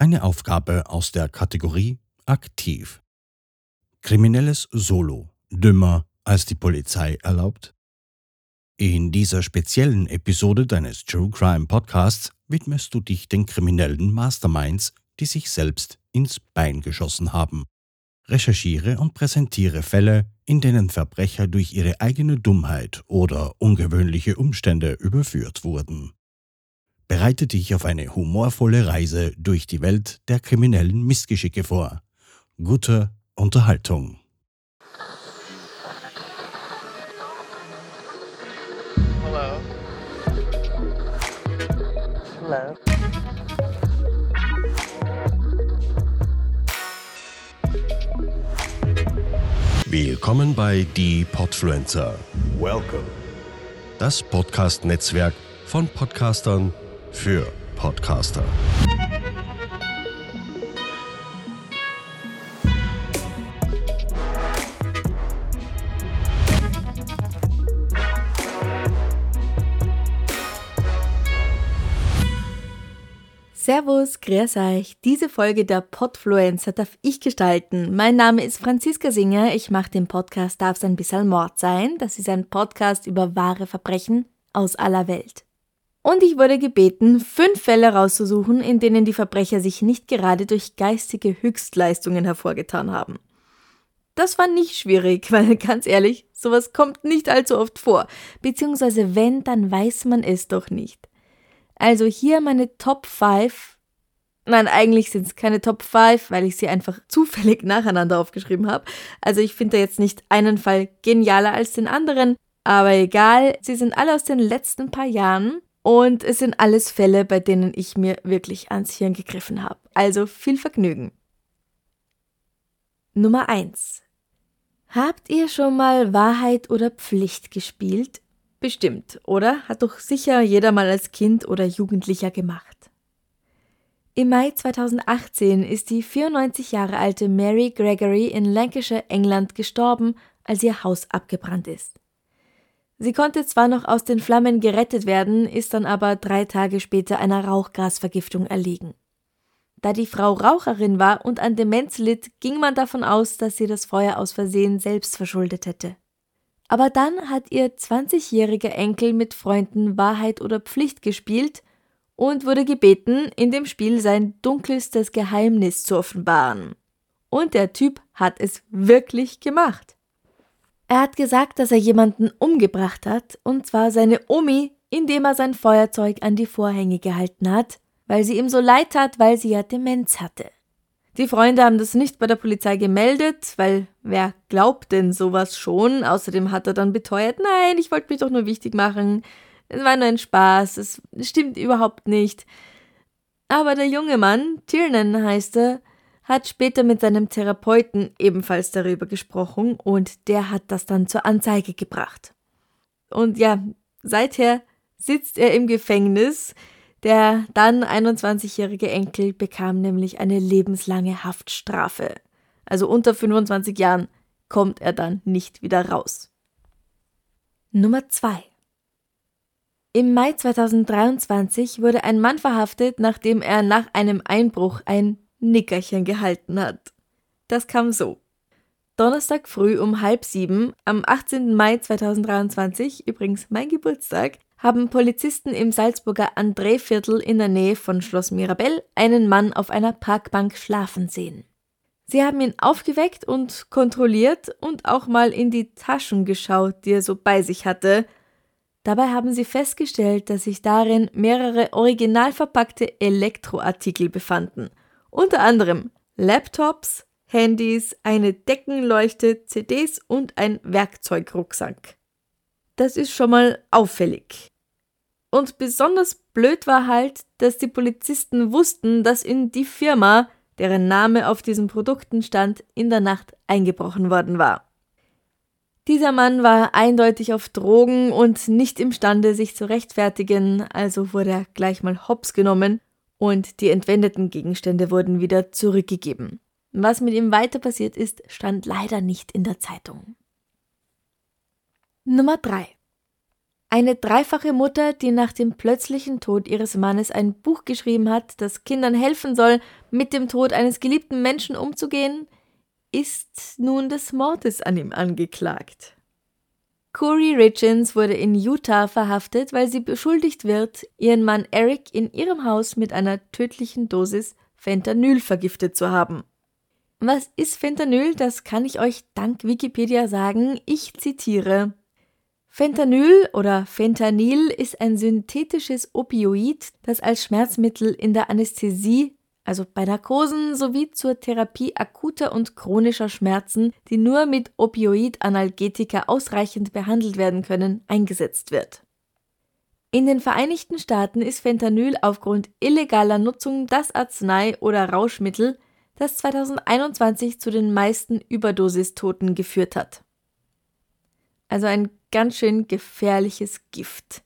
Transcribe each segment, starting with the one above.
Eine Aufgabe aus der Kategorie Aktiv. Kriminelles Solo. Dümmer als die Polizei erlaubt? In dieser speziellen Episode deines True Crime Podcasts widmest du dich den kriminellen Masterminds, die sich selbst ins Bein geschossen haben. Recherchiere und präsentiere Fälle, in denen Verbrecher durch ihre eigene Dummheit oder ungewöhnliche Umstände überführt wurden. Bereite dich auf eine humorvolle Reise durch die Welt der kriminellen Missgeschicke vor. Gute Unterhaltung. Hello. Hello. Willkommen bei Die Podfluencer, Welcome. das Podcast-Netzwerk von Podcastern für Podcaster. Servus, grüß euch. Diese Folge der Podfluencer darf ich gestalten. Mein Name ist Franziska Singer. Ich mache den Podcast Darf's ein bisschen Mord sein. Das ist ein Podcast über wahre Verbrechen aus aller Welt. Und ich wurde gebeten, fünf Fälle rauszusuchen, in denen die Verbrecher sich nicht gerade durch geistige Höchstleistungen hervorgetan haben. Das war nicht schwierig, weil ganz ehrlich, sowas kommt nicht allzu oft vor. Beziehungsweise wenn, dann weiß man es doch nicht. Also hier meine Top 5. Nein, eigentlich sind es keine Top 5, weil ich sie einfach zufällig nacheinander aufgeschrieben habe. Also ich finde da jetzt nicht einen Fall genialer als den anderen, aber egal, sie sind alle aus den letzten paar Jahren und es sind alles Fälle, bei denen ich mir wirklich ans Hirn gegriffen habe. Also viel Vergnügen. Nummer 1. Habt ihr schon mal Wahrheit oder Pflicht gespielt? Bestimmt, oder? Hat doch sicher jeder mal als Kind oder Jugendlicher gemacht. Im Mai 2018 ist die 94 Jahre alte Mary Gregory in Lancashire, England gestorben, als ihr Haus abgebrannt ist. Sie konnte zwar noch aus den Flammen gerettet werden, ist dann aber drei Tage später einer Rauchgasvergiftung erlegen. Da die Frau Raucherin war und an Demenz litt, ging man davon aus, dass sie das Feuer aus Versehen selbst verschuldet hätte. Aber dann hat ihr 20-jähriger Enkel mit Freunden Wahrheit oder Pflicht gespielt und wurde gebeten, in dem Spiel sein dunkelstes Geheimnis zu offenbaren. Und der Typ hat es wirklich gemacht. Er hat gesagt, dass er jemanden umgebracht hat, und zwar seine Omi, indem er sein Feuerzeug an die Vorhänge gehalten hat, weil sie ihm so leid tat, weil sie ja Demenz hatte. Die Freunde haben das nicht bei der Polizei gemeldet, weil wer glaubt denn sowas schon? Außerdem hat er dann beteuert, nein, ich wollte mich doch nur wichtig machen. Es war nur ein Spaß, es stimmt überhaupt nicht. Aber der junge Mann, Tiernan heißt er, hat später mit seinem Therapeuten ebenfalls darüber gesprochen und der hat das dann zur Anzeige gebracht. Und ja, seither sitzt er im Gefängnis, der dann 21-jährige Enkel bekam nämlich eine lebenslange Haftstrafe. Also unter 25 Jahren kommt er dann nicht wieder raus. Nummer 2 Im Mai 2023 wurde ein Mann verhaftet, nachdem er nach einem Einbruch ein Nickerchen gehalten hat. Das kam so. Donnerstag früh um halb sieben, am 18. Mai 2023, übrigens mein Geburtstag, haben Polizisten im Salzburger Andréviertel in der Nähe von Schloss Mirabell einen Mann auf einer Parkbank schlafen sehen. Sie haben ihn aufgeweckt und kontrolliert und auch mal in die Taschen geschaut, die er so bei sich hatte. Dabei haben sie festgestellt, dass sich darin mehrere original verpackte Elektroartikel befanden. Unter anderem Laptops, Handys, eine Deckenleuchte, CDs und ein Werkzeugrucksack. Das ist schon mal auffällig. Und besonders blöd war halt, dass die Polizisten wussten, dass in die Firma, deren Name auf diesen Produkten stand, in der Nacht eingebrochen worden war. Dieser Mann war eindeutig auf Drogen und nicht imstande, sich zu rechtfertigen, also wurde er gleich mal hops genommen und die entwendeten Gegenstände wurden wieder zurückgegeben. Was mit ihm weiter passiert ist, stand leider nicht in der Zeitung. Nummer 3 Eine dreifache Mutter, die nach dem plötzlichen Tod ihres Mannes ein Buch geschrieben hat, das Kindern helfen soll, mit dem Tod eines geliebten Menschen umzugehen, ist nun des Mordes an ihm angeklagt. Corey Richins wurde in Utah verhaftet, weil sie beschuldigt wird, ihren Mann Eric in ihrem Haus mit einer tödlichen Dosis Fentanyl vergiftet zu haben. Was ist Fentanyl? Das kann ich euch dank Wikipedia sagen. Ich zitiere. Fentanyl oder Fentanyl ist ein synthetisches Opioid, das als Schmerzmittel in der Anästhesie, also bei Narkosen sowie zur Therapie akuter und chronischer Schmerzen, die nur mit Opioid-Analgetika ausreichend behandelt werden können, eingesetzt wird. In den Vereinigten Staaten ist Fentanyl aufgrund illegaler Nutzung das Arznei oder Rauschmittel, das 2021 zu den meisten Überdosistoten geführt hat. Also ein ganz schön gefährliches Gift,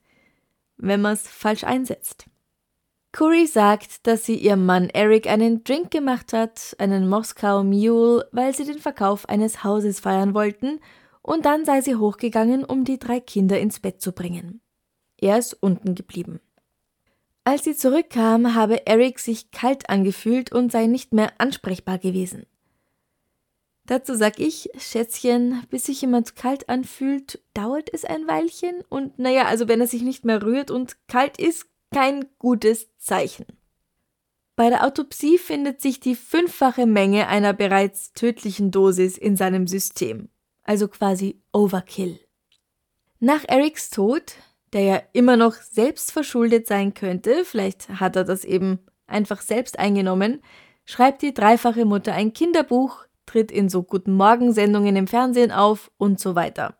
wenn man es falsch einsetzt. Curry sagt, dass sie ihrem Mann Eric einen Drink gemacht hat, einen Moskau Mule, weil sie den Verkauf eines Hauses feiern wollten, und dann sei sie hochgegangen, um die drei Kinder ins Bett zu bringen. Er ist unten geblieben. Als sie zurückkam, habe Eric sich kalt angefühlt und sei nicht mehr ansprechbar gewesen. Dazu sag ich, Schätzchen, bis sich jemand kalt anfühlt, dauert es ein Weilchen und naja, also wenn er sich nicht mehr rührt und kalt ist, kein gutes Zeichen. Bei der Autopsie findet sich die fünffache Menge einer bereits tödlichen Dosis in seinem System, also quasi Overkill. Nach Erics Tod, der ja immer noch selbst verschuldet sein könnte, vielleicht hat er das eben einfach selbst eingenommen, schreibt die dreifache Mutter ein Kinderbuch, tritt in so Guten Morgen-Sendungen im Fernsehen auf und so weiter.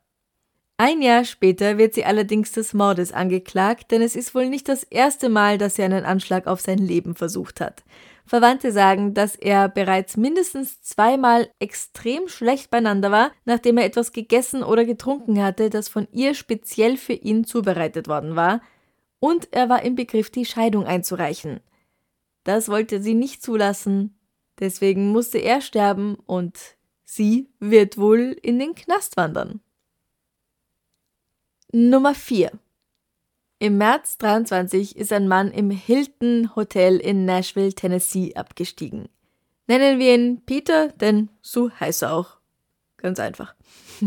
Ein Jahr später wird sie allerdings des Mordes angeklagt, denn es ist wohl nicht das erste Mal, dass sie einen Anschlag auf sein Leben versucht hat. Verwandte sagen, dass er bereits mindestens zweimal extrem schlecht beieinander war, nachdem er etwas gegessen oder getrunken hatte, das von ihr speziell für ihn zubereitet worden war, und er war im Begriff, die Scheidung einzureichen. Das wollte sie nicht zulassen, Deswegen musste er sterben und sie wird wohl in den Knast wandern. Nummer 4. Im März 23 ist ein Mann im Hilton Hotel in Nashville, Tennessee abgestiegen. Nennen wir ihn Peter, denn so heißt er auch. Ganz einfach.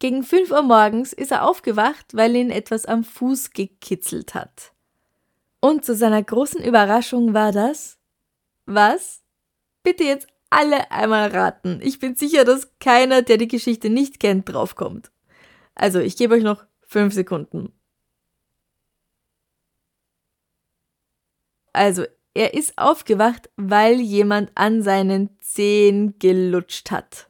Gegen 5 Uhr morgens ist er aufgewacht, weil ihn etwas am Fuß gekitzelt hat. Und zu seiner großen Überraschung war das was? Bitte jetzt alle einmal raten. Ich bin sicher, dass keiner, der die Geschichte nicht kennt, draufkommt. Also, ich gebe euch noch fünf Sekunden. Also, er ist aufgewacht, weil jemand an seinen Zehen gelutscht hat.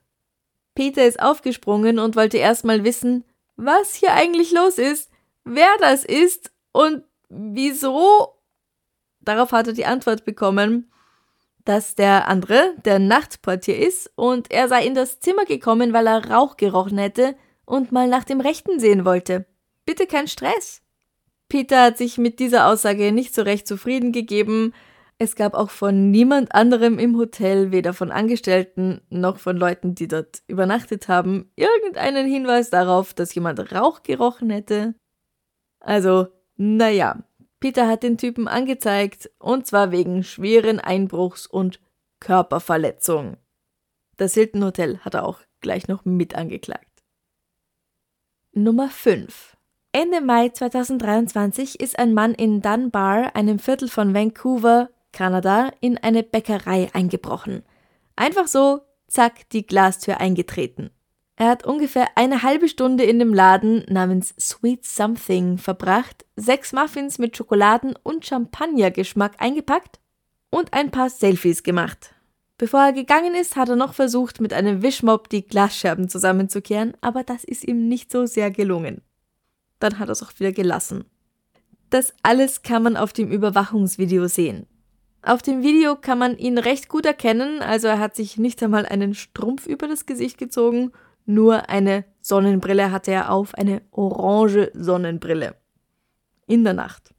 Peter ist aufgesprungen und wollte erstmal wissen, was hier eigentlich los ist, wer das ist und wieso. Darauf hat er die Antwort bekommen, dass der andere der Nachtportier ist und er sei in das Zimmer gekommen, weil er Rauch gerochen hätte und mal nach dem Rechten sehen wollte. Bitte kein Stress. Peter hat sich mit dieser Aussage nicht so recht zufrieden gegeben. Es gab auch von niemand anderem im Hotel, weder von Angestellten noch von Leuten, die dort übernachtet haben, irgendeinen Hinweis darauf, dass jemand Rauch gerochen hätte. Also, naja, Peter hat den Typen angezeigt, und zwar wegen schweren Einbruchs und Körperverletzung. Das Hilton Hotel hat er auch gleich noch mit angeklagt. Nummer 5. Ende Mai 2023 ist ein Mann in Dunbar, einem Viertel von Vancouver, Kanada, in eine Bäckerei eingebrochen. Einfach so, zack, die Glastür eingetreten. Er hat ungefähr eine halbe Stunde in dem Laden namens Sweet Something verbracht, sechs Muffins mit Schokoladen- und Champagnergeschmack eingepackt und ein paar Selfies gemacht. Bevor er gegangen ist, hat er noch versucht, mit einem Wischmopp die Glasscherben zusammenzukehren, aber das ist ihm nicht so sehr gelungen. Dann hat er es auch wieder gelassen. Das alles kann man auf dem Überwachungsvideo sehen. Auf dem Video kann man ihn recht gut erkennen, also er hat sich nicht einmal einen Strumpf über das Gesicht gezogen nur eine Sonnenbrille hatte er auf, eine orange Sonnenbrille. In der Nacht.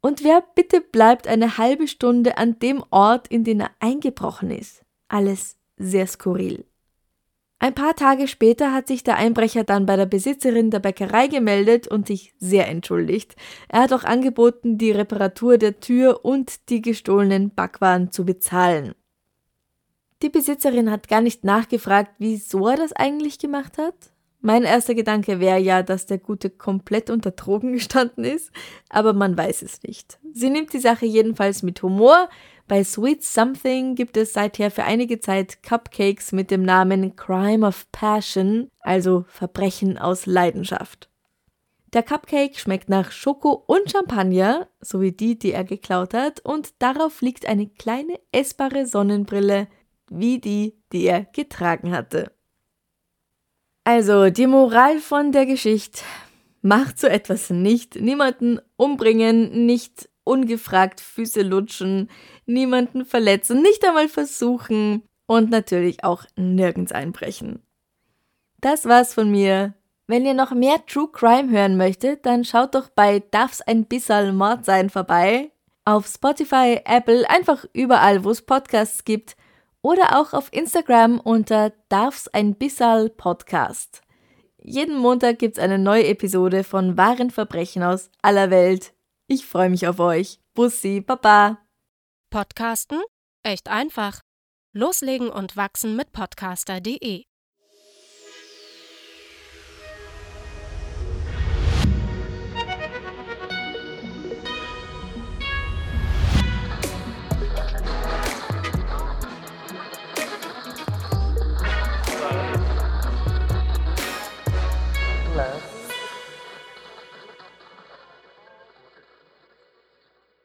Und wer bitte bleibt eine halbe Stunde an dem Ort, in den er eingebrochen ist? Alles sehr skurril. Ein paar Tage später hat sich der Einbrecher dann bei der Besitzerin der Bäckerei gemeldet und sich sehr entschuldigt. Er hat auch angeboten, die Reparatur der Tür und die gestohlenen Backwaren zu bezahlen. Die Besitzerin hat gar nicht nachgefragt, wieso er das eigentlich gemacht hat. Mein erster Gedanke wäre ja, dass der Gute komplett unter Drogen gestanden ist, aber man weiß es nicht. Sie nimmt die Sache jedenfalls mit Humor, bei Sweet Something gibt es seither für einige Zeit Cupcakes mit dem Namen Crime of Passion, also Verbrechen aus Leidenschaft. Der Cupcake schmeckt nach Schoko und Champagner, sowie die, die er geklaut hat, und darauf liegt eine kleine essbare Sonnenbrille, wie die, die er getragen hatte. Also, die Moral von der Geschichte. Macht so etwas nicht. Niemanden umbringen, nicht ungefragt Füße lutschen, niemanden verletzen, nicht einmal versuchen und natürlich auch nirgends einbrechen. Das war's von mir. Wenn ihr noch mehr True Crime hören möchtet, dann schaut doch bei Darf's ein bissal Mord sein vorbei. Auf Spotify, Apple, einfach überall, wo es Podcasts gibt. Oder auch auf Instagram unter Darf's ein bissal Podcast. Jeden Montag gibt's eine neue Episode von wahren Verbrechen aus aller Welt. Ich freue mich auf euch. Bussi, Baba. Podcasten? Echt einfach. Loslegen und wachsen mit podcaster.de